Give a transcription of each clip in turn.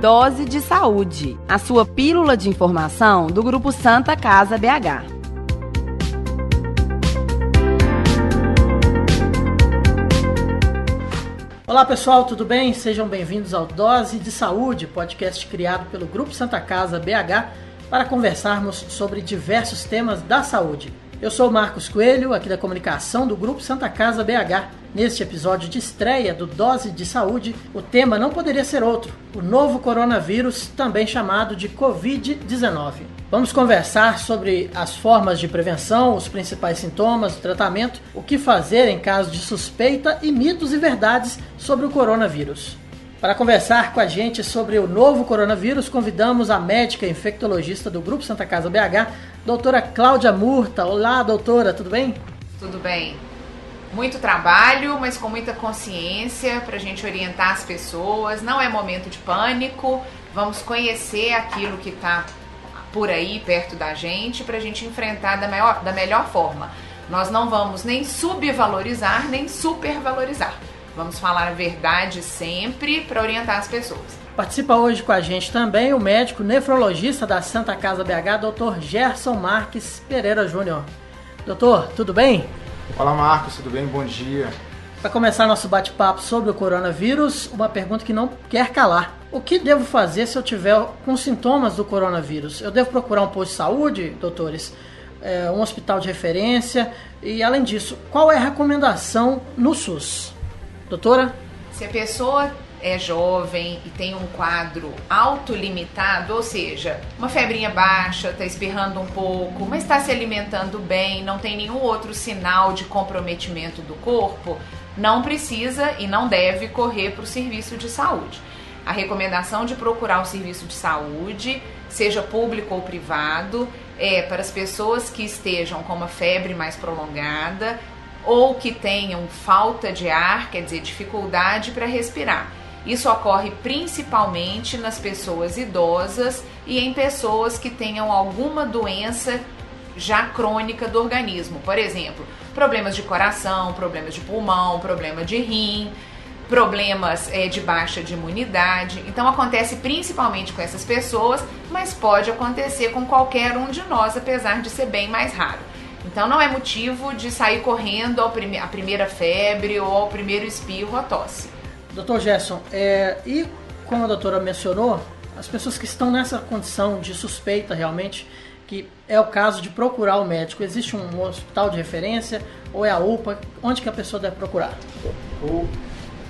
Dose de Saúde, a sua pílula de informação do Grupo Santa Casa BH. Olá pessoal, tudo bem? Sejam bem-vindos ao Dose de Saúde, podcast criado pelo Grupo Santa Casa BH para conversarmos sobre diversos temas da saúde. Eu sou Marcos Coelho, aqui da comunicação do Grupo Santa Casa BH. Neste episódio de estreia do Dose de Saúde, o tema não poderia ser outro: o novo coronavírus, também chamado de Covid-19. Vamos conversar sobre as formas de prevenção, os principais sintomas, o tratamento, o que fazer em caso de suspeita e mitos e verdades sobre o coronavírus. Para conversar com a gente sobre o novo coronavírus, convidamos a médica infectologista do Grupo Santa Casa BH, doutora Cláudia Murta. Olá, doutora, tudo bem? Tudo bem. Muito trabalho, mas com muita consciência para a gente orientar as pessoas. Não é momento de pânico, vamos conhecer aquilo que está por aí, perto da gente, para a gente enfrentar da, maior, da melhor forma. Nós não vamos nem subvalorizar, nem supervalorizar Vamos falar a verdade sempre para orientar as pessoas. Participa hoje com a gente também o médico nefrologista da Santa Casa BH, Dr. Gerson Marques Pereira Júnior. Doutor, tudo bem? Olá Marcos, tudo bem? Bom dia. Para começar nosso bate-papo sobre o coronavírus, uma pergunta que não quer calar. O que devo fazer se eu tiver com sintomas do coronavírus? Eu devo procurar um posto de saúde, doutores? É, um hospital de referência? E além disso, qual é a recomendação no SUS? Doutora? Se a pessoa é jovem e tem um quadro autolimitado, ou seja, uma febrinha baixa, está espirrando um pouco, mas está se alimentando bem, não tem nenhum outro sinal de comprometimento do corpo, não precisa e não deve correr para o serviço de saúde. A recomendação de procurar um serviço de saúde, seja público ou privado, é para as pessoas que estejam com uma febre mais prolongada, ou que tenham falta de ar, quer dizer, dificuldade para respirar. Isso ocorre principalmente nas pessoas idosas e em pessoas que tenham alguma doença já crônica do organismo. Por exemplo, problemas de coração, problemas de pulmão, problema de rim, problemas é, de baixa de imunidade. Então acontece principalmente com essas pessoas, mas pode acontecer com qualquer um de nós, apesar de ser bem mais raro. Então não é motivo de sair correndo ao prime a primeira febre ou ao primeiro espirro ou tosse. Doutor Gerson, é, e como a doutora mencionou, as pessoas que estão nessa condição de suspeita realmente, que é o caso de procurar o médico, existe um hospital de referência ou é a UPA? Onde que a pessoa deve procurar? O,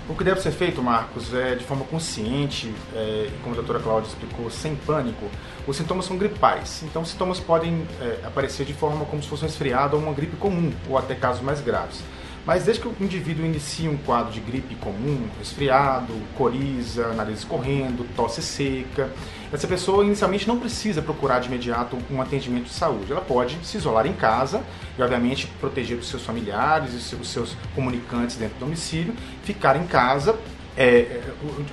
o que deve ser feito, Marcos, é de forma consciente, é, como a doutora Cláudia explicou, sem pânico, os sintomas são gripais. Então, os sintomas podem é, aparecer de forma como se fosse um resfriado ou uma gripe comum, ou até casos mais graves. Mas desde que o indivíduo inicie um quadro de gripe comum, resfriado, coriza, nariz escorrendo, tosse seca, essa pessoa inicialmente não precisa procurar de imediato um atendimento de saúde. Ela pode se isolar em casa e, obviamente, proteger os seus familiares e os seus comunicantes dentro do domicílio, ficar em casa é, é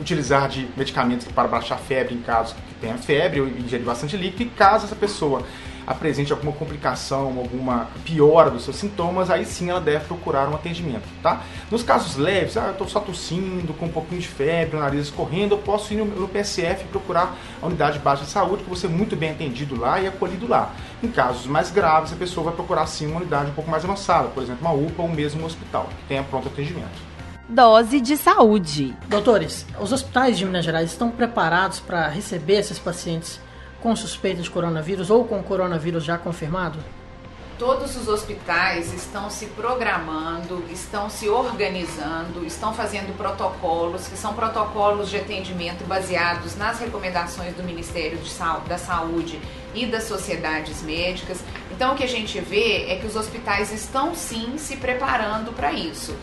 utilizar de medicamentos para baixar febre em caso que tenha febre ou ingerir bastante líquido, e caso essa pessoa apresente alguma complicação, alguma piora dos seus sintomas, aí sim ela deve procurar um atendimento, tá? Nos casos leves, ah, eu estou só tossindo, com um pouquinho de febre, o nariz escorrendo, eu posso ir no, PSF e procurar a unidade básica de saúde, que você é muito bem atendido lá e acolhido lá. Em casos mais graves, a pessoa vai procurar sim uma unidade um pouco mais avançada, por exemplo, uma UPA ou mesmo um hospital, que tenha pronto atendimento dose de saúde. Doutores, os hospitais de Minas Gerais estão preparados para receber esses pacientes com suspeita de coronavírus ou com coronavírus já confirmado? Todos os hospitais estão se programando, estão se organizando, estão fazendo protocolos, que são protocolos de atendimento baseados nas recomendações do Ministério da Saúde e das sociedades médicas. Então, o que a gente vê é que os hospitais estão sim se preparando para isso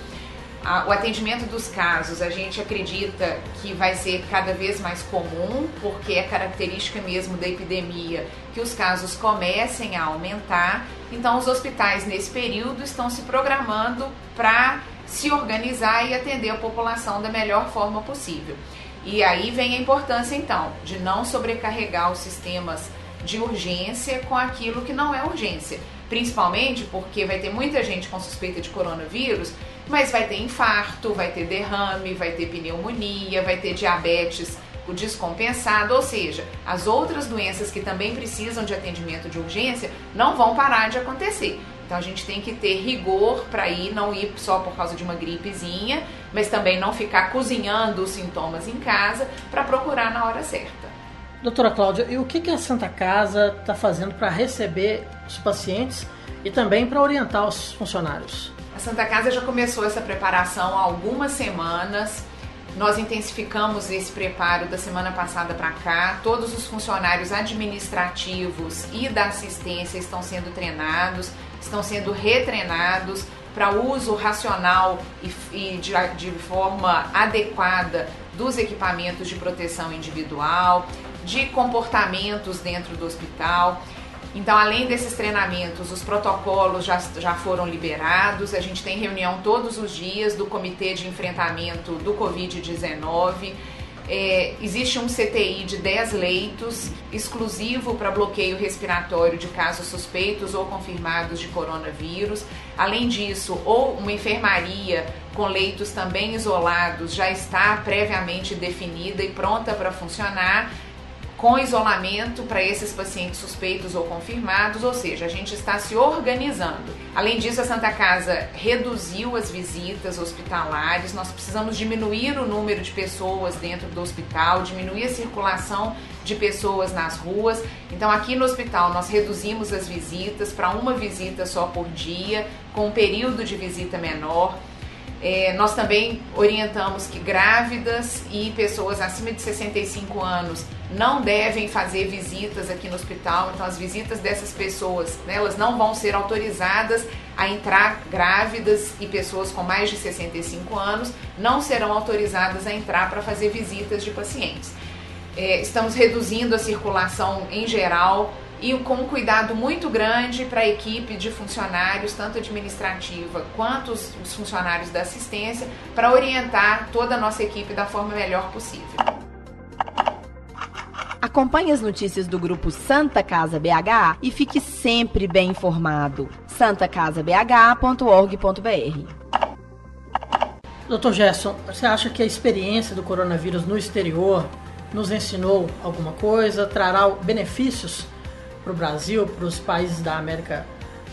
a, o atendimento dos casos, a gente acredita que vai ser cada vez mais comum, porque é característica mesmo da epidemia que os casos comecem a aumentar. Então, os hospitais nesse período estão se programando para se organizar e atender a população da melhor forma possível. E aí vem a importância, então, de não sobrecarregar os sistemas de urgência com aquilo que não é urgência. Principalmente porque vai ter muita gente com suspeita de coronavírus mas vai ter infarto, vai ter derrame, vai ter pneumonia, vai ter diabetes cardíaco descompensado, ou seja, as outras doenças que também precisam de atendimento de urgência não vão parar de acontecer. Então a gente tem que ter rigor para ir, não ir só por causa de uma gripezinha, mas também não ficar cozinhando os sintomas em casa para procurar na hora certa. Doutora Cláudia, e o que a Santa Casa está fazendo para receber os pacientes e também para orientar os funcionários? Santa Casa já começou essa preparação há algumas semanas. Nós intensificamos esse preparo da semana passada para cá. Todos os funcionários administrativos e da assistência estão sendo treinados, estão sendo retreinados para uso racional e, de, de forma adequada dos equipamentos de proteção individual, de comportamentos dentro do hospital. Então, além desses treinamentos, os protocolos já, já foram liberados. A gente tem reunião todos os dias do Comitê de Enfrentamento do Covid-19. É, existe um CTI de 10 leitos exclusivo para bloqueio respiratório de casos suspeitos ou confirmados de coronavírus. Além disso, ou uma enfermaria com leitos também isolados já está previamente definida e pronta para funcionar com isolamento para esses pacientes suspeitos ou confirmados, ou seja, a gente está se organizando. Além disso, a Santa Casa reduziu as visitas hospitalares, nós precisamos diminuir o número de pessoas dentro do hospital, diminuir a circulação de pessoas nas ruas. Então, aqui no hospital, nós reduzimos as visitas para uma visita só por dia, com um período de visita menor. É, nós também orientamos que grávidas e pessoas acima de 65 anos não devem fazer visitas aqui no hospital. Então, as visitas dessas pessoas, né, elas não vão ser autorizadas a entrar grávidas e pessoas com mais de 65 anos não serão autorizadas a entrar para fazer visitas de pacientes. É, estamos reduzindo a circulação em geral e com um cuidado muito grande para a equipe de funcionários, tanto administrativa quanto os, os funcionários da assistência, para orientar toda a nossa equipe da forma melhor possível. Acompanhe as notícias do grupo Santa Casa BH e fique sempre bem informado. santacasabh.org.br Doutor Gerson, você acha que a experiência do coronavírus no exterior nos ensinou alguma coisa? Trará benefícios para o Brasil, para os países da América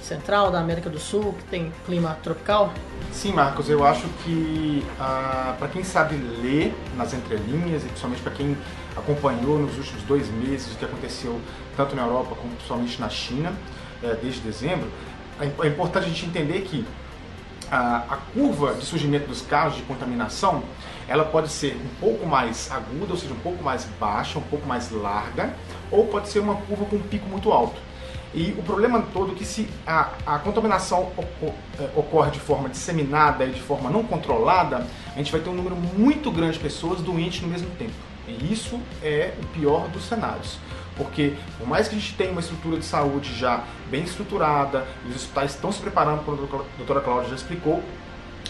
Central, da América do Sul, que tem clima tropical? Sim, Marcos, eu acho que ah, para quem sabe ler nas entrelinhas e principalmente para quem acompanhou nos últimos dois meses o que aconteceu tanto na Europa como principalmente na China, eh, desde dezembro, é, é importante a gente entender que a, a, curva de surgimento dos casos de contaminação ela pode ser um pouco mais aguda, ou seja, um pouco mais baixa, um pouco mais larga, ou pode ser uma curva com um pico muito alto. E o problema todo é que se a, a contaminação é, ocorre de forma disseminada e de forma não controlada, a gente vai ter um número muito grande de pessoas doentes no mesmo tempo. E isso é o pior dos cenários. Porque por mais que a gente tenha uma estrutura de saúde já bem estruturada, e os hospitais estão se preparando, como a doutora Cláudia já explicou,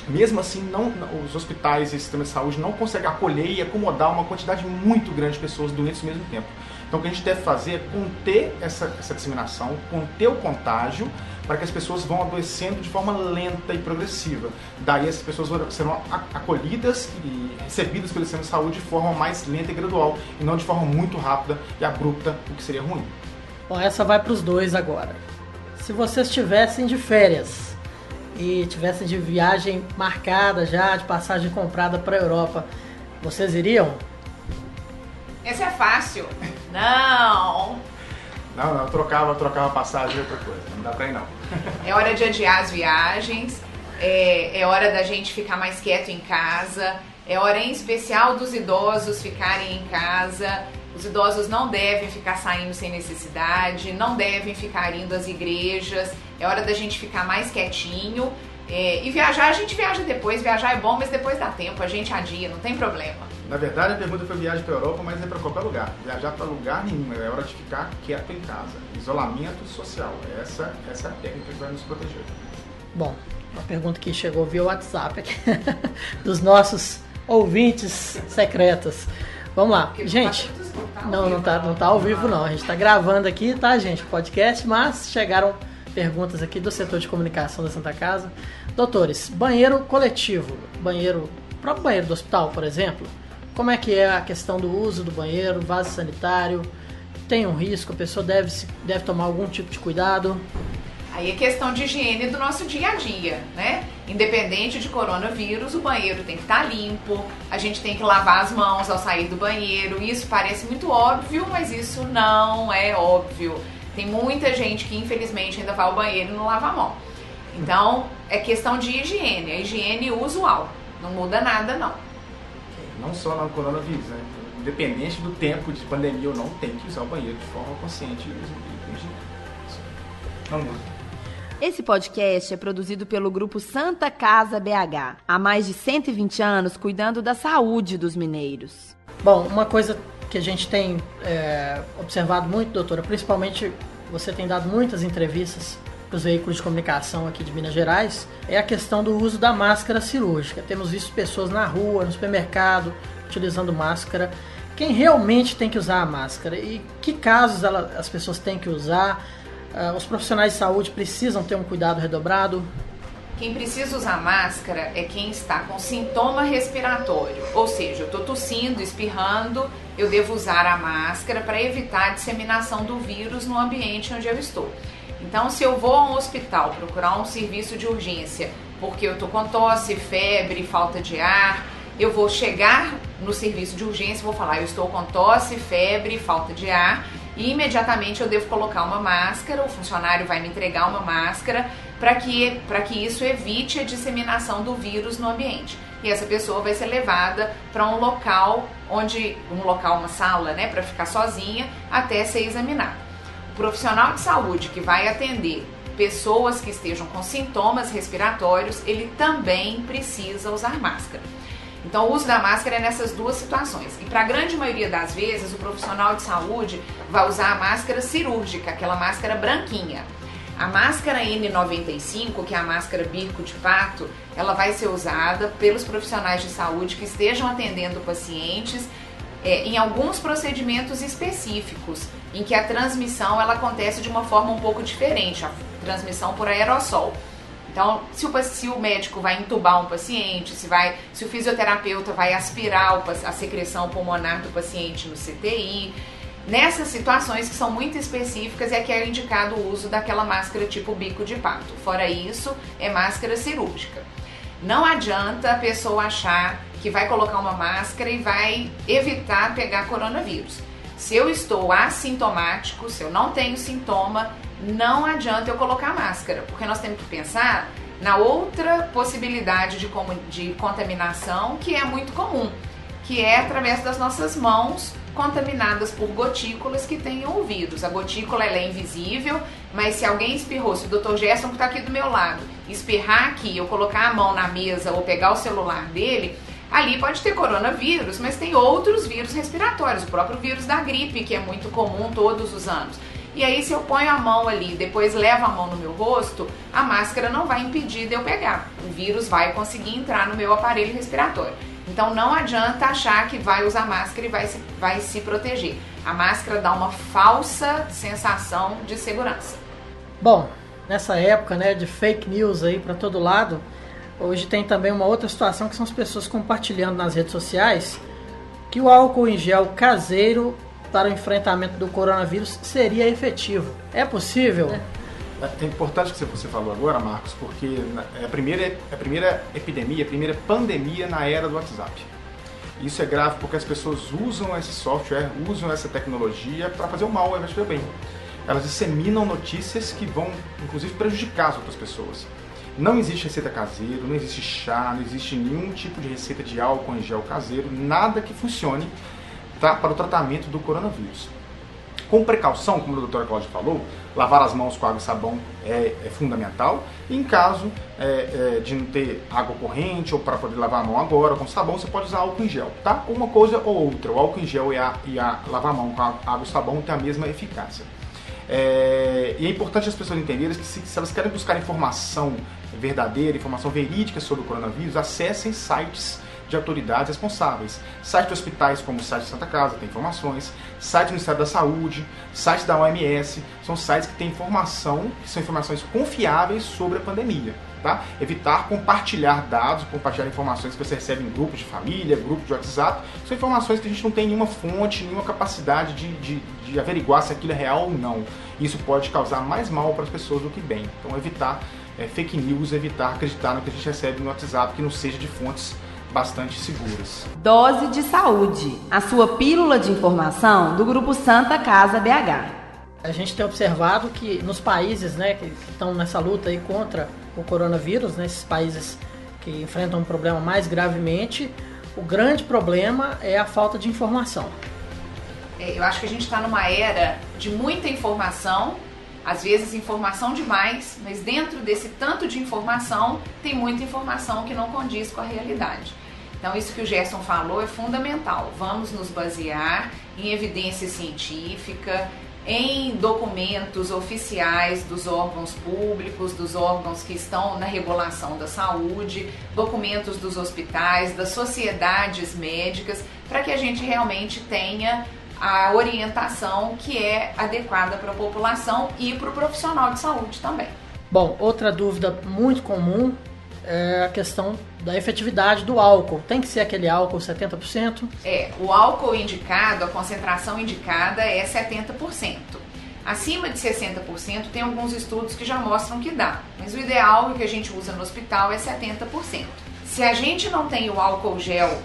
mesmo assim, não, os hospitais e o sistema de saúde não conseguem acolher e acomodar uma quantidade muito grande de pessoas doentes ao mesmo tempo. Então, o que a gente deve fazer é conter essa, essa disseminação, conter o contágio, para que as pessoas vão adoecendo de forma lenta e progressiva. Daí, essas pessoas serão acolhidas e recebidas pelo sistema de saúde de forma mais lenta e gradual, e não de forma muito rápida e abrupta, o que seria ruim. Bom, essa vai para os dois agora. Se vocês estivessem de férias e tivessem de viagem marcada já, de passagem comprada para a Europa, vocês iriam? Esse é fácil. Não. Não, não, trocava, trocava passagem e outra coisa. Não dá pra ir não. É hora de adiar as viagens. É, é hora da gente ficar mais quieto em casa. É hora em especial dos idosos ficarem em casa. Os idosos não devem ficar saindo sem necessidade, não devem ficar indo às igrejas. É hora da gente ficar mais quietinho. É, e viajar, a gente viaja depois. Viajar é bom, mas depois dá tempo. A gente adia, não tem problema. Na verdade, a pergunta foi viagem para a Europa, mas é para qualquer lugar. Viajar para lugar nenhum, é hora de ficar quieto em casa. Isolamento social. Essa, essa é a técnica que vai nos proteger. Bom, uma pergunta que chegou via WhatsApp aqui, dos nossos ouvintes secretos. Vamos lá, gente. Não, não tá, não tá ao vivo não. A gente está gravando aqui, tá, gente, podcast, mas chegaram perguntas aqui do setor de comunicação da Santa Casa. Doutores, banheiro coletivo, banheiro, próprio banheiro do hospital, por exemplo, como é que é a questão do uso do banheiro, vaso sanitário? Tem um risco? A pessoa deve, deve tomar algum tipo de cuidado? Aí é questão de higiene do nosso dia a dia, né? Independente de coronavírus, o banheiro tem que estar tá limpo, a gente tem que lavar as mãos ao sair do banheiro. Isso parece muito óbvio, mas isso não é óbvio. Tem muita gente que infelizmente ainda vai ao banheiro e não lava a mão. Então, é questão de higiene, a higiene usual. Não muda nada, não. Não só no coronavírus, né? Independente do tempo de pandemia ou não, tem que usar o banheiro de forma consciente Não muda. Esse podcast é produzido pelo grupo Santa Casa BH, há mais de 120 anos cuidando da saúde dos mineiros. Bom, uma coisa que a gente tem é, observado muito, doutora, principalmente você tem dado muitas entrevistas para os veículos de comunicação aqui de Minas Gerais, é a questão do uso da máscara cirúrgica. Temos visto pessoas na rua, no supermercado, utilizando máscara. Quem realmente tem que usar a máscara e que casos ela, as pessoas têm que usar? Uh, os profissionais de saúde precisam ter um cuidado redobrado? Quem precisa usar máscara é quem está com sintoma respiratório, ou seja, eu estou tossindo, espirrando, eu devo usar a máscara para evitar a disseminação do vírus no ambiente onde eu estou. Então, se eu vou a um hospital procurar um serviço de urgência porque eu estou com tosse, febre, falta de ar, eu vou chegar no serviço de urgência vou falar: eu estou com tosse, febre, falta de ar, e imediatamente eu devo colocar uma máscara. O funcionário vai me entregar uma máscara para que, que isso evite a disseminação do vírus no ambiente. E essa pessoa vai ser levada para um local onde um local, uma sala, né, para ficar sozinha até ser examinada profissional de saúde que vai atender pessoas que estejam com sintomas respiratórios, ele também precisa usar máscara. Então, o uso da máscara é nessas duas situações. E para a grande maioria das vezes, o profissional de saúde vai usar a máscara cirúrgica, aquela máscara branquinha. A máscara N95, que é a máscara bico de pato, ela vai ser usada pelos profissionais de saúde que estejam atendendo pacientes é, em alguns procedimentos específicos, em que a transmissão ela acontece de uma forma um pouco diferente, a transmissão por aerossol. Então, se o, se o médico vai entubar um paciente, se, vai, se o fisioterapeuta vai aspirar a secreção pulmonar do paciente no CTI, nessas situações que são muito específicas é que é indicado o uso daquela máscara tipo bico de pato. Fora isso, é máscara cirúrgica. Não adianta a pessoa achar que vai colocar uma máscara e vai evitar pegar coronavírus. Se eu estou assintomático, se eu não tenho sintoma, não adianta eu colocar máscara, porque nós temos que pensar na outra possibilidade de, de contaminação que é muito comum, que é através das nossas mãos contaminadas por gotículas que tenham o vírus. A gotícula ela é invisível, mas se alguém espirrou, se o Dr. Gerson que está aqui do meu lado espirrar aqui, eu colocar a mão na mesa ou pegar o celular dele, ali pode ter coronavírus, mas tem outros vírus respiratórios, o próprio vírus da gripe, que é muito comum todos os anos. E aí, se eu ponho a mão ali, depois levo a mão no meu rosto, a máscara não vai impedir de eu pegar. O vírus vai conseguir entrar no meu aparelho respiratório. Então não adianta achar que vai usar máscara e vai se, vai se proteger. A máscara dá uma falsa sensação de segurança. Bom, nessa época né, de fake news aí para todo lado, hoje tem também uma outra situação que são as pessoas compartilhando nas redes sociais que o álcool em gel caseiro para o enfrentamento do coronavírus seria efetivo. É possível? É. É importante que você falou agora, Marcos, porque é a primeira, é a primeira epidemia, a primeira pandemia na era do WhatsApp. Isso é grave porque as pessoas usam esse software, usam essa tecnologia para fazer o mal ao de fazer o bem. Elas disseminam notícias que vão, inclusive, prejudicar as outras pessoas. Não existe receita caseira, não existe chá, não existe nenhum tipo de receita de álcool em gel caseiro, nada que funcione para o tratamento do coronavírus. Com precaução, como a doutora Cláudia falou, lavar as mãos com água e sabão é, é fundamental. E em caso é, é, de não ter água corrente ou para poder lavar a mão agora com sabão, você pode usar álcool em gel, tá? Uma coisa ou outra, o álcool em gel e a, e a lavar a mão com água e sabão têm a mesma eficácia. É, e é importante as pessoas entenderem que se, se, elas querem buscar informação verdadeira, informação verídica sobre o coronavírus, acessem sites de autoridades responsáveis. Site de hospitais como o site Santa Casa tem informações, site do Ministério da Saúde, site da OMS, são sites que têm informação, que são informações confiáveis sobre a pandemia. tá? Evitar compartilhar dados, compartilhar informações que você recebe em grupos de família, grupos de WhatsApp. São informações que a gente não tem nenhuma fonte, nenhuma capacidade de, de, de averiguar se aquilo é real ou não. Isso pode causar mais mal para as pessoas do que bem. Então, evitar é, fake news, evitar acreditar no que a gente recebe no WhatsApp que não seja de fontes bastante seguras. Dose de Saúde, a sua pílula de informação do Grupo Santa Casa BH. A gente tem observado que nos países né, que estão nessa luta aí contra o coronavírus, nesses né, países que enfrentam um problema mais gravemente, o grande problema é a falta de informação. É, eu acho que a gente está numa era de muita informação, às vezes informação demais, mas dentro desse tanto de informação tem muita informação que não condiz com a realidade. Então, isso que o Gerson falou é fundamental. Vamos nos basear em evidência científica, em documentos oficiais dos órgãos públicos, dos órgãos que estão na regulação da saúde, documentos dos hospitais, das sociedades médicas, para que a gente realmente tenha a orientação que é adequada para a população e para o profissional de saúde também. Bom, outra dúvida muito comum é a questão da efetividade do álcool. Tem que ser aquele álcool 70%? É, o álcool indicado, a concentração indicada é 70%. Acima de 60% tem alguns estudos que já mostram que dá, mas o ideal que a gente usa no hospital é 70%. Se a gente não tem o álcool gel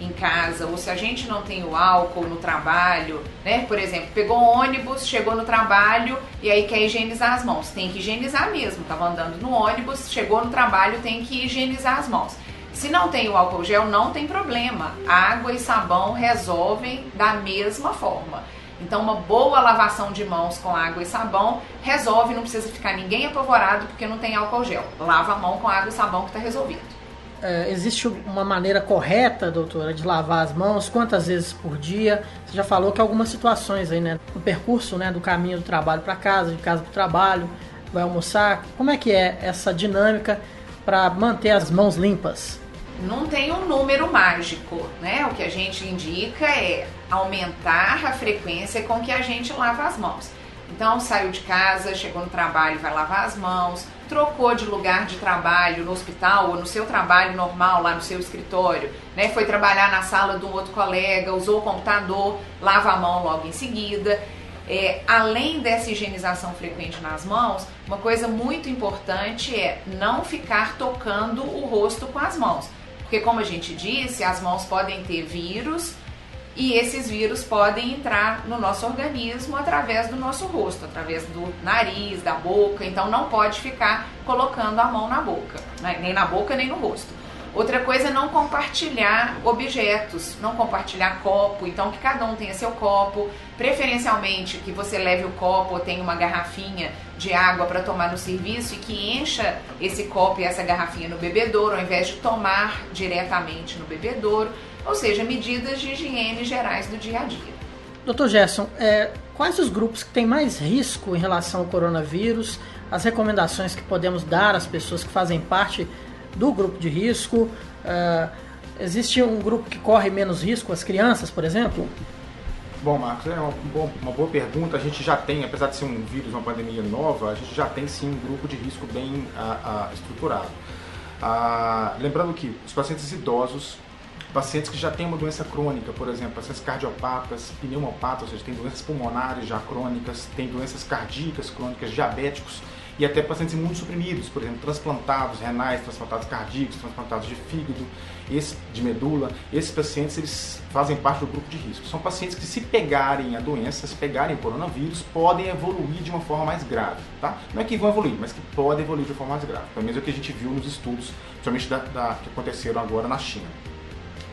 em casa, ou se a gente não tem o álcool no trabalho, né? Por exemplo, pegou um ônibus, chegou no trabalho e aí quer higienizar as mãos. Tem que higienizar mesmo. Tava andando no ônibus, chegou no trabalho, tem que higienizar as mãos. Se não tem o álcool gel, não tem problema. Água e sabão resolvem da mesma forma. Então, uma boa lavação de mãos com água e sabão resolve, não precisa ficar ninguém apavorado porque não tem álcool gel. Lava a mão com água e sabão que está resolvido é, existe uma maneira correta, doutora, de lavar as mãos? Quantas vezes por dia? Você já falou que algumas situações aí, né? No percurso, né? Do caminho do trabalho para casa, de casa para o trabalho, vai almoçar. Como é que é essa dinâmica para manter as mãos limpas? Não tem um número mágico, né? O que a gente indica é aumentar a frequência com que a gente lava as mãos. Então, saiu de casa, chegou no trabalho, vai lavar as mãos trocou de lugar de trabalho no hospital ou no seu trabalho normal, lá no seu escritório, né? Foi trabalhar na sala de um outro colega, usou o computador, lava a mão logo em seguida. É, além dessa higienização frequente nas mãos, uma coisa muito importante é não ficar tocando o rosto com as mãos. Porque, como a gente disse, as mãos podem ter vírus e esses vírus podem entrar no nosso organismo através do nosso rosto, através do nariz, da boca. Então não pode ficar colocando a mão na boca, né? nem na boca nem no rosto. Outra coisa é não compartilhar objetos, não compartilhar copo, então que cada um tenha seu copo, preferencialmente que você leve o copo ou tenha uma garrafinha de água para tomar no serviço e que encha esse copo e essa garrafinha no bebedouro, ao invés de tomar diretamente no bebedouro ou seja, medidas de higiene gerais do dia a dia. Doutor Gerson, é, quais os grupos que têm mais risco em relação ao coronavírus? As recomendações que podemos dar às pessoas que fazem parte do grupo de risco? É, existe um grupo que corre menos risco, as crianças, por exemplo? Bom, Marcos, é uma boa, uma boa, pergunta. A gente já tem, apesar de ser um vírus, uma pandemia nova, a gente já tem sim um grupo de risco bem a, a, estruturado. Ah, lembrando que os pacientes idosos pacientes que já têm uma doença crônica, por exemplo, pacientes cardiopatas, pneumopatas, ou seja, tem doenças pulmonares já crônicas, tem doenças cardíacas crônicas, diabéticos e até pacientes imunossuprimidos, por exemplo, transplantados renais, transplantados cardíacos, transplantados de fígado, de medula. Esses pacientes eles fazem parte do grupo de risco. São pacientes que se pegarem a doença, se pegarem o coronavírus, podem evoluir de uma forma mais grave, tá? Não é que vão evoluir, mas que podem evoluir de uma forma mais grave. Pelo menos é o que a gente viu nos estudos, principalmente da, da, que aconteceram agora na China.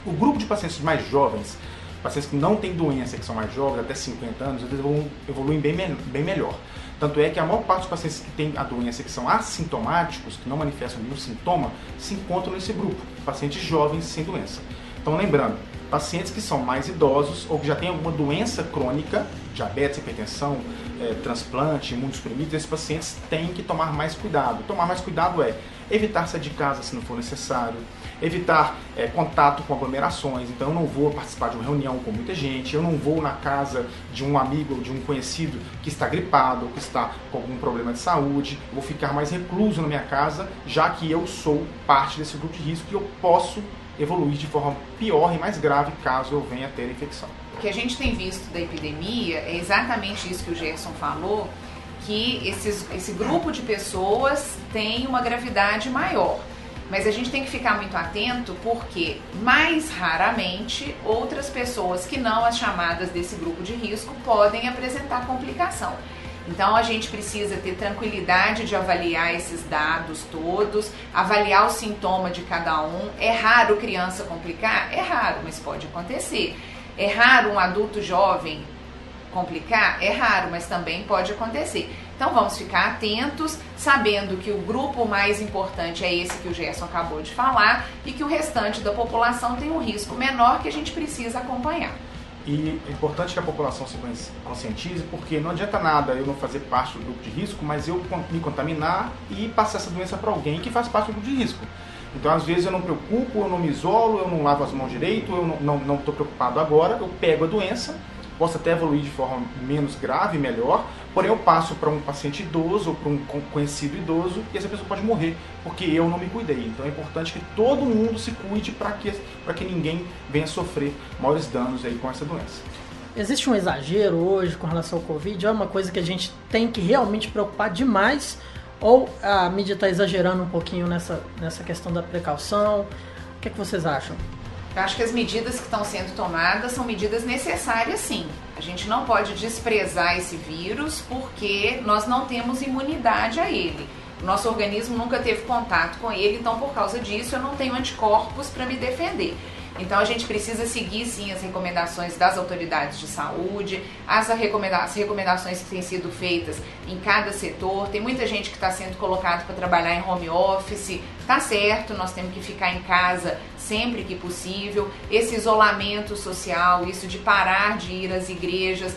O grupo de pacientes mais jovens, pacientes que não têm doença, que são mais jovens, até 50 anos, eles evoluem, evoluem bem, bem melhor. Tanto é que a maior parte dos pacientes que têm a doença, que são assintomáticos, que não manifestam nenhum sintoma, se encontram nesse grupo, pacientes jovens sem doença. Então, lembrando, pacientes que são mais idosos ou que já têm alguma doença crônica, diabetes, hipertensão, é, transplante, imunossuprimidos, esses pacientes têm que tomar mais cuidado. Tomar mais cuidado é evitar sair de casa se não for necessário, evitar é, contato com aglomerações. Então, eu não vou participar de uma reunião com muita gente, eu não vou na casa de um amigo ou de um conhecido que está gripado ou que está com algum problema de saúde. vou ficar mais recluso na minha casa, já que eu sou parte desse grupo de risco e eu posso evoluir de forma pior e mais grave caso eu venha a ter a infecção. O que a gente tem visto da epidemia é exatamente isso que o Gerson falou, que esses, esse grupo de pessoas tem uma gravidade maior. Mas a gente tem que ficar muito atento porque, mais raramente, outras pessoas que não as chamadas desse grupo de risco podem apresentar complicação. Então a gente precisa ter tranquilidade de avaliar esses dados todos, avaliar o sintoma de cada um. É raro criança complicar? É raro, mas pode acontecer. É raro um adulto jovem complicar? É raro, mas também pode acontecer. Então vamos ficar atentos, sabendo que o grupo mais importante é esse que o Gerson acabou de falar e que o restante da população tem um risco menor que a gente precisa acompanhar. E é importante que a população se conscientize, porque não adianta nada eu não fazer parte do grupo de risco, mas eu me contaminar e passar essa doença para alguém que faz parte do grupo de risco. Então, às vezes, eu não preocupo, eu não me isolo, eu não lavo as mãos direito, eu não estou preocupado agora, eu pego a doença possa até evoluir de forma menos grave, melhor, porém eu passo para um paciente idoso ou para um conhecido idoso e essa pessoa pode morrer porque eu não me cuidei. Então é importante que todo mundo se cuide para que, que ninguém venha sofrer maiores danos aí com essa doença. Existe um exagero hoje com relação ao Covid? É uma coisa que a gente tem que realmente preocupar demais? Ou a mídia está exagerando um pouquinho nessa, nessa questão da precaução? O que, é que vocês acham? Eu acho que as medidas que estão sendo tomadas são medidas necessárias, sim. A gente não pode desprezar esse vírus porque nós não temos imunidade a ele. Nosso organismo nunca teve contato com ele, então por causa disso eu não tenho anticorpos para me defender. Então a gente precisa seguir sim as recomendações das autoridades de saúde, as, recomenda as recomendações que têm sido feitas em cada setor. Tem muita gente que está sendo colocado para trabalhar em home office. Tá certo, nós temos que ficar em casa sempre que possível. Esse isolamento social, isso de parar de ir às igrejas.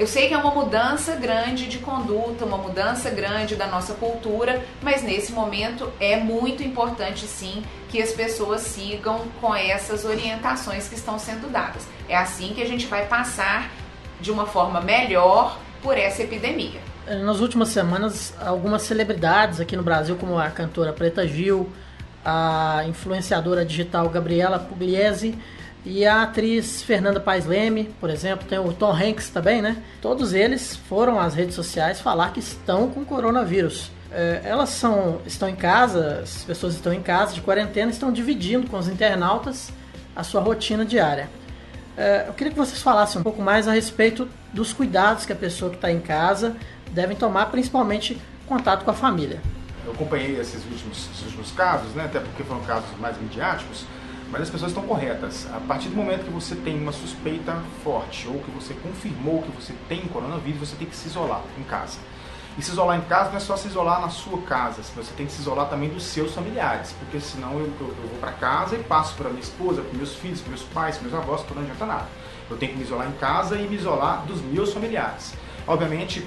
Eu sei que é uma mudança grande de conduta, uma mudança grande da nossa cultura, mas nesse momento é muito importante sim que as pessoas sigam com essas orientações que estão sendo dadas. É assim que a gente vai passar de uma forma melhor por essa epidemia. Nas últimas semanas, algumas celebridades aqui no Brasil, como a cantora Preta Gil, a influenciadora digital Gabriela Pugliese e a atriz Fernanda Paes Leme, por exemplo, tem o Tom Hanks também, né? Todos eles foram às redes sociais falar que estão com coronavírus. É, elas são, estão em casa, as pessoas estão em casa de quarentena, estão dividindo com os internautas a sua rotina diária. É, eu queria que vocês falassem um pouco mais a respeito dos cuidados que a pessoa que está em casa devem tomar, principalmente contato com a família. Eu acompanhei esses últimos, esses últimos casos, né, até porque foram casos mais midiáticos, mas as pessoas estão corretas. A partir do momento que você tem uma suspeita forte ou que você confirmou que você tem coronavírus, você tem que se isolar em casa. E se isolar em casa não é só se isolar na sua casa, você tem que se isolar também dos seus familiares, porque senão eu, eu, eu vou para casa e passo para minha esposa, para meus filhos, para meus pais, para meus avós, que não adianta nada. Eu tenho que me isolar em casa e me isolar dos meus familiares. Obviamente,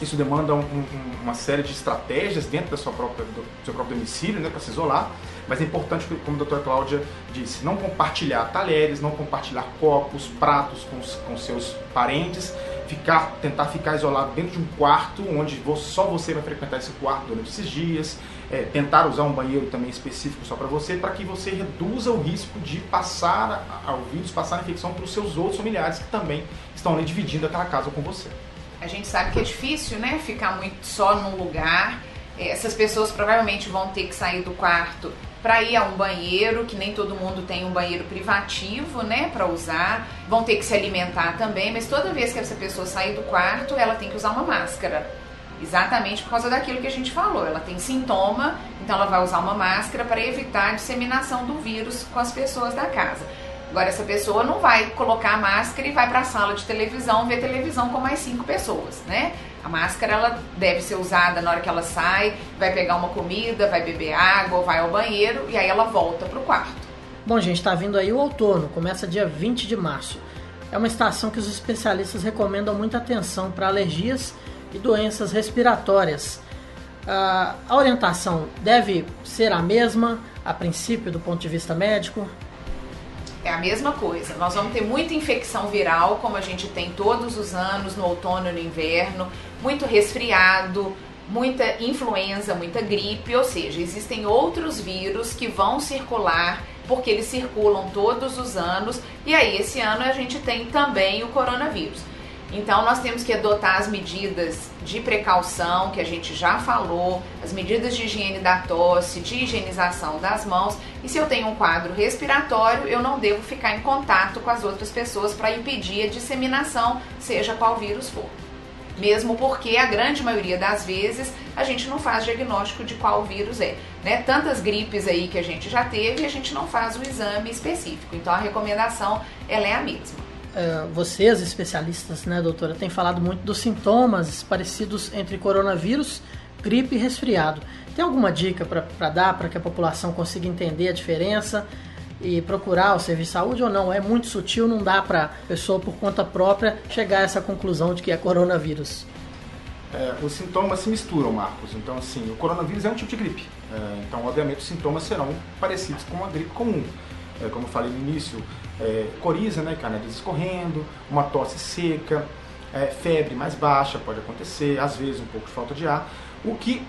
isso demanda um, um, uma série de estratégias dentro da sua própria, do seu próprio domicílio né, para se isolar, mas é importante, como a doutora Cláudia disse, não compartilhar talheres, não compartilhar copos, pratos com, com seus parentes, ficar, tentar ficar isolado dentro de um quarto onde só você vai frequentar esse quarto durante esses dias, é, tentar usar um banheiro também específico só para você, para que você reduza o risco de passar ao vírus, passar a infecção para os seus outros familiares que também estão ali dividindo aquela casa com você. A gente sabe que é difícil, né, ficar muito só num lugar. Essas pessoas provavelmente vão ter que sair do quarto para ir a um banheiro, que nem todo mundo tem um banheiro privativo, né, para usar. Vão ter que se alimentar também, mas toda vez que essa pessoa sair do quarto, ela tem que usar uma máscara. Exatamente por causa daquilo que a gente falou. Ela tem sintoma, então ela vai usar uma máscara para evitar a disseminação do vírus com as pessoas da casa. Agora, essa pessoa não vai colocar a máscara e vai para a sala de televisão ver televisão com mais cinco pessoas, né? A máscara ela deve ser usada na hora que ela sai, vai pegar uma comida, vai beber água, vai ao banheiro e aí ela volta para o quarto. Bom, gente, está vindo aí o outono, começa dia 20 de março. É uma estação que os especialistas recomendam muita atenção para alergias e doenças respiratórias. a orientação deve ser a mesma a princípio do ponto de vista médico? É a mesma coisa. Nós vamos ter muita infecção viral, como a gente tem todos os anos, no outono e no inverno, muito resfriado, muita influenza, muita gripe, ou seja, existem outros vírus que vão circular porque eles circulam todos os anos e aí esse ano a gente tem também o coronavírus. Então nós temos que adotar as medidas de precaução que a gente já falou, as medidas de higiene da tosse, de higienização das mãos. E se eu tenho um quadro respiratório, eu não devo ficar em contato com as outras pessoas para impedir a disseminação, seja qual vírus for. Mesmo porque a grande maioria das vezes a gente não faz diagnóstico de qual vírus é. Né? Tantas gripes aí que a gente já teve, a gente não faz o exame específico. Então a recomendação ela é a mesma. É, vocês, especialistas, né, doutora, têm falado muito dos sintomas parecidos entre coronavírus, gripe e resfriado. Tem alguma dica para dar para que a população consiga entender a diferença e procurar o serviço de saúde ou não? É muito sutil, não dá para a pessoa, por conta própria, chegar a essa conclusão de que é coronavírus. É, os sintomas se misturam, Marcos. Então, assim, o coronavírus é um tipo de gripe. É, então, obviamente, os sintomas serão parecidos com a gripe comum. É, como eu falei no início, é, coriza, né, canais escorrendo, uma tosse seca, é, febre mais baixa pode acontecer, às vezes um pouco de falta de ar. O que,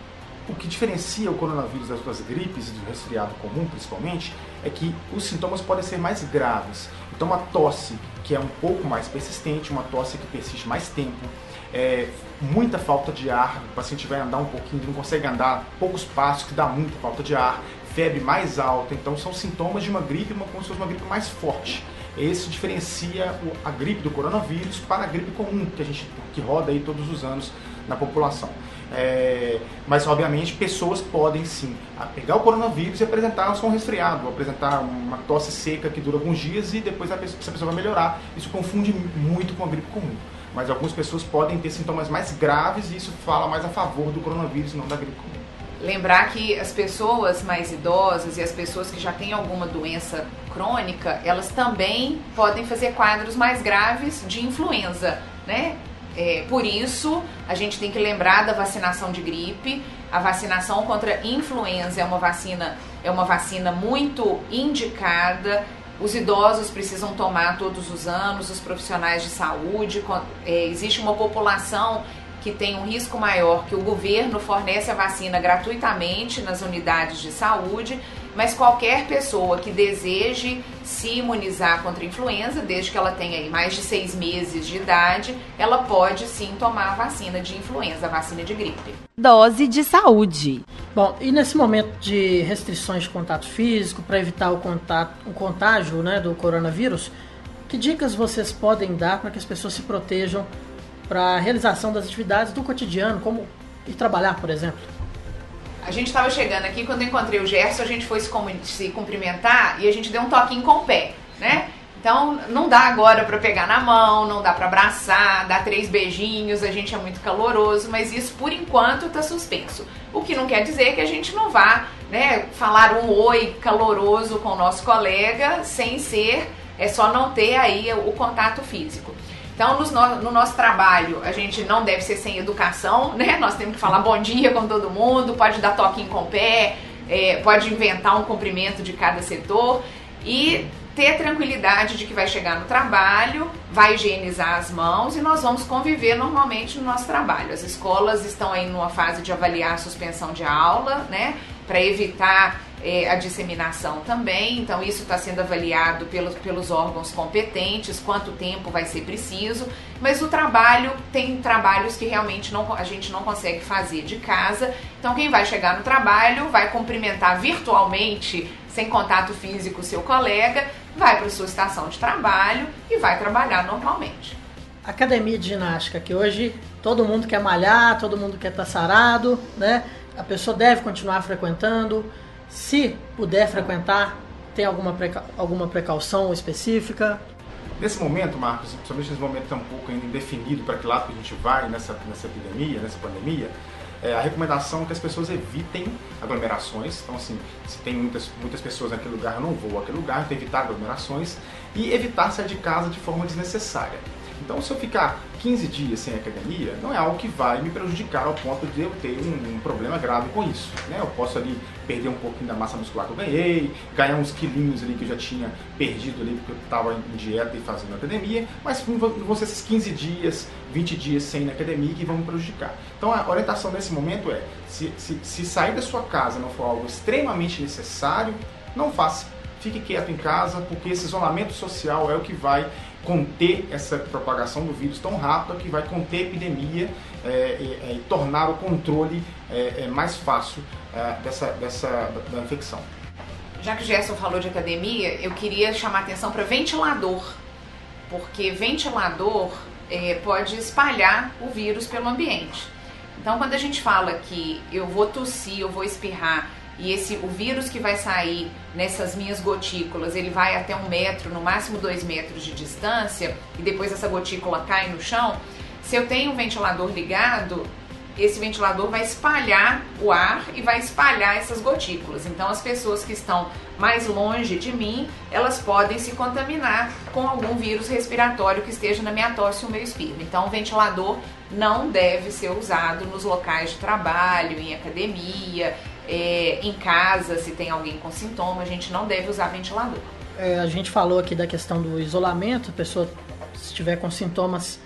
o que diferencia o coronavírus das outras gripes e do resfriado comum, principalmente, é que os sintomas podem ser mais graves. Então, uma tosse que é um pouco mais persistente, uma tosse que persiste mais tempo, é, muita falta de ar, o paciente vai andar um pouquinho, não consegue andar poucos passos, que dá muita falta de ar, febre mais alta, então são sintomas de uma gripe, uma, como se fosse uma gripe mais forte. Esse diferencia a gripe do coronavírus para a gripe comum que a gente que roda aí todos os anos na população. É, mas obviamente pessoas podem sim pegar o coronavírus e apresentar um resfriado, apresentar uma tosse seca que dura alguns dias e depois pessoa, essa pessoa vai melhorar. Isso confunde muito com a gripe comum. Mas algumas pessoas podem ter sintomas mais graves e isso fala mais a favor do coronavírus não da gripe comum. Lembrar que as pessoas mais idosas e as pessoas que já têm alguma doença crônica, elas também podem fazer quadros mais graves de influenza, né? É, por isso, a gente tem que lembrar da vacinação de gripe. A vacinação contra influenza é uma vacina, é uma vacina muito indicada. Os idosos precisam tomar todos os anos, os profissionais de saúde. É, existe uma população que tem um risco maior, que o governo fornece a vacina gratuitamente nas unidades de saúde, mas qualquer pessoa que deseje se imunizar contra a influenza, desde que ela tenha aí mais de seis meses de idade, ela pode sim tomar a vacina de influenza, a vacina de gripe. Dose de saúde. Bom, e nesse momento de restrições de contato físico para evitar o, contato, o contágio né, do coronavírus, que dicas vocês podem dar para que as pessoas se protejam para a realização das atividades do cotidiano, como ir trabalhar, por exemplo? A gente estava chegando aqui, quando encontrei o Gerson, a gente foi se, se cumprimentar e a gente deu um toquinho com o pé, né? Então não dá agora para pegar na mão, não dá para abraçar, dar três beijinhos, a gente é muito caloroso, mas isso por enquanto está suspenso. O que não quer dizer que a gente não vá, né, falar um oi caloroso com o nosso colega sem ser, é só não ter aí o contato físico. Então, no, no, nosso trabalho, a gente não deve ser sem educação, né? Nós temos que falar bom dia com todo mundo, pode dar toquinho com o pé, é, pode inventar um cumprimento de cada setor e ter tranquilidade de que vai chegar no trabalho, vai higienizar as mãos e nós vamos conviver normalmente no nosso trabalho. As escolas estão aí numa fase de avaliar a suspensão de aula, né? Para evitar é, a disseminação também, então isso está sendo avaliado pelos, pelos órgãos competentes, quanto tempo vai ser preciso, mas o trabalho, tem trabalhos que realmente não, a gente não consegue fazer de casa, então quem vai chegar no trabalho vai cumprimentar virtualmente, sem contato físico, seu colega, vai para sua estação de trabalho e vai trabalhar normalmente. Academia de ginástica, que hoje todo mundo quer malhar, todo mundo quer estar sarado, né? A pessoa deve continuar frequentando, se puder frequentar, tem alguma, preca alguma precaução específica? Nesse momento, Marcos, principalmente nesse momento está um pouco ainda indefinido para que lado que a gente vai nessa, nessa epidemia, nessa pandemia, é, a recomendação é que as pessoas evitem aglomerações. Então, assim, se tem muitas, muitas pessoas naquele lugar, eu não vou àquele lugar, então evitar aglomerações e evitar sair de casa de forma desnecessária. Então, se eu ficar 15 dias sem academia, não é algo que vai me prejudicar ao ponto de eu ter um, um problema grave com isso. Né? Eu posso ali perder um pouquinho da massa muscular que eu ganhei, ganhar uns quilinhos ali que eu já tinha perdido ali porque eu estava em dieta e fazendo academia, mas vão ser esses 15 dias, 20 dias sem academia que vão me prejudicar. Então a orientação nesse momento é, se, se, se sair da sua casa não for algo extremamente necessário, não faça. Fique quieto em casa, porque esse isolamento social é o que vai conter essa propagação do vírus tão rápida, que vai conter a epidemia é, e, e, tornar o controle é, é mais fácil é, dessa, dessa da infecção. Já que o Gerson falou de academia, eu queria chamar atenção para ventilador, porque ventilador é, pode espalhar o vírus pelo ambiente. Então, quando a gente fala que eu vou tossir, eu vou espirrar e esse o vírus que vai sair nessas minhas gotículas, ele vai até um metro, no máximo dois metros de distância, e depois essa gotícula cai no chão. Se eu tenho um ventilador ligado, esse ventilador vai espalhar o ar e vai espalhar essas gotículas. Então, as pessoas que estão mais longe de mim, elas podem se contaminar com algum vírus respiratório que esteja na minha tosse ou meu espirro. Então, o ventilador não deve ser usado nos locais de trabalho, em academia, é, em casa, se tem alguém com sintoma, a gente não deve usar ventilador. É, a gente falou aqui da questão do isolamento, a pessoa, se tiver com sintomas,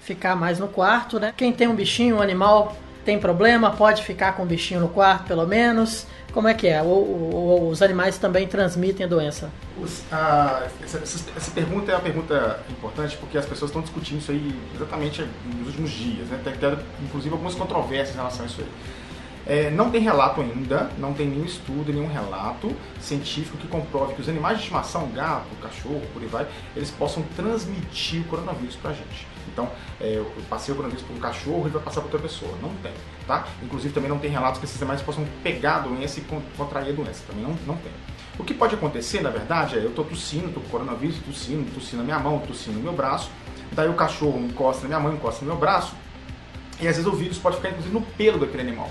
ficar mais no quarto, né? Quem tem um bichinho, um animal, tem problema, pode ficar com o bichinho no quarto, pelo menos. Como é que é? Ou, ou os animais também transmitem a doença? Os, ah, essa, essa, pergunta é uma pergunta importante porque as pessoas estão discutindo isso aí exatamente nos últimos dias. Né? Tem, tem, inclusive algumas controvérsias em relação a isso aí. É, não tem relato ainda, não tem nenhum estudo, nenhum relato científico que comprove que os animais de estimação, gato, cachorro, por aí vai, eles possam transmitir o coronavírus para a gente. Então, é, eu passei o coronavírus para um cachorro e vai passar para outra pessoa. Não tem, tá? Inclusive, também não tem relatos que esses animais possam pegar a doença e contrair a doença. Também não, não tem. O que pode acontecer, na verdade, é eu estou tossindo, estou com coronavírus, tossindo, tossindo na minha mão, tossindo no meu braço, daí o cachorro encosta na minha mão, encosta no meu braço, e às vezes o vírus pode ficar, inclusive, no pelo daquele animal.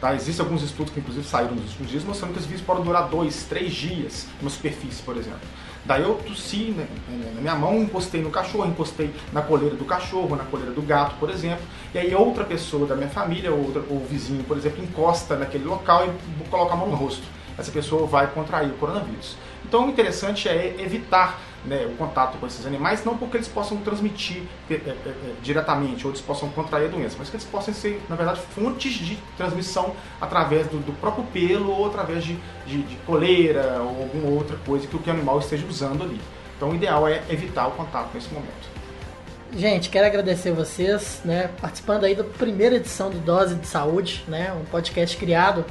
Tá? Existem alguns estudos que inclusive saíram nos últimos dias mostrando que esse vírus pode durar dois, três dias numa superfície, por exemplo. Daí eu tossi né, na minha mão, encostei no cachorro, encostei na coleira do cachorro, na coleira do gato, por exemplo. E aí outra pessoa da minha família, ou, outra, ou vizinho, por exemplo, encosta naquele local e coloca a mão no rosto. Essa pessoa vai contrair o coronavírus. Então o interessante é evitar né, o contato com esses animais, não porque eles possam transmitir é, é, é, diretamente ou eles possam contrair a doença, mas que eles possam ser, na verdade, fontes de transmissão através do, do próprio pelo ou através de, de, de, coleira ou alguma outra coisa que o, que o animal esteja usando ali. Então o ideal é evitar o contato nesse momento. Gente, quero agradecer vocês, né, participando aí da primeira edição do Dose de Saúde, né, um podcast criado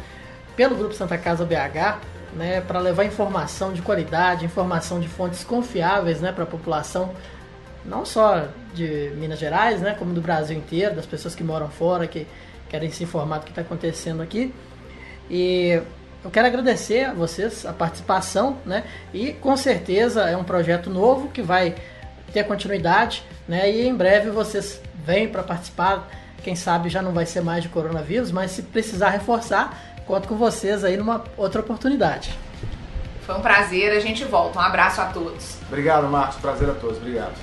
pelo Grupo Santa Casa BH né, para levar informação de qualidade, informação de fontes confiáveis né, para a população, não só de Minas Gerais, né, como do Brasil inteiro, das pessoas que moram fora, que querem se informar do que está acontecendo aqui. E eu quero agradecer a vocês a participação, né? E com certeza é um projeto novo que vai ter continuidade, né? E em breve vocês vêm para participar. Quem sabe já não vai ser mais de coronavírus, mas se precisar reforçar, Conto com vocês aí numa outra oportunidade. Foi um prazer, a gente volta. Um abraço a todos. Obrigado, Marcos. Prazer a todos. Obrigado.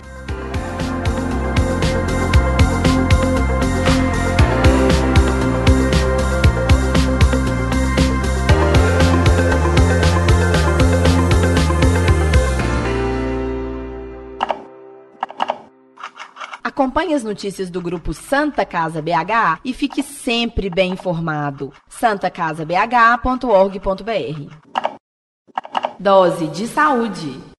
Acompanhe as notícias do grupo Santa Casa BH e fique sempre bem informado. santacasabh.org.br Dose de saúde.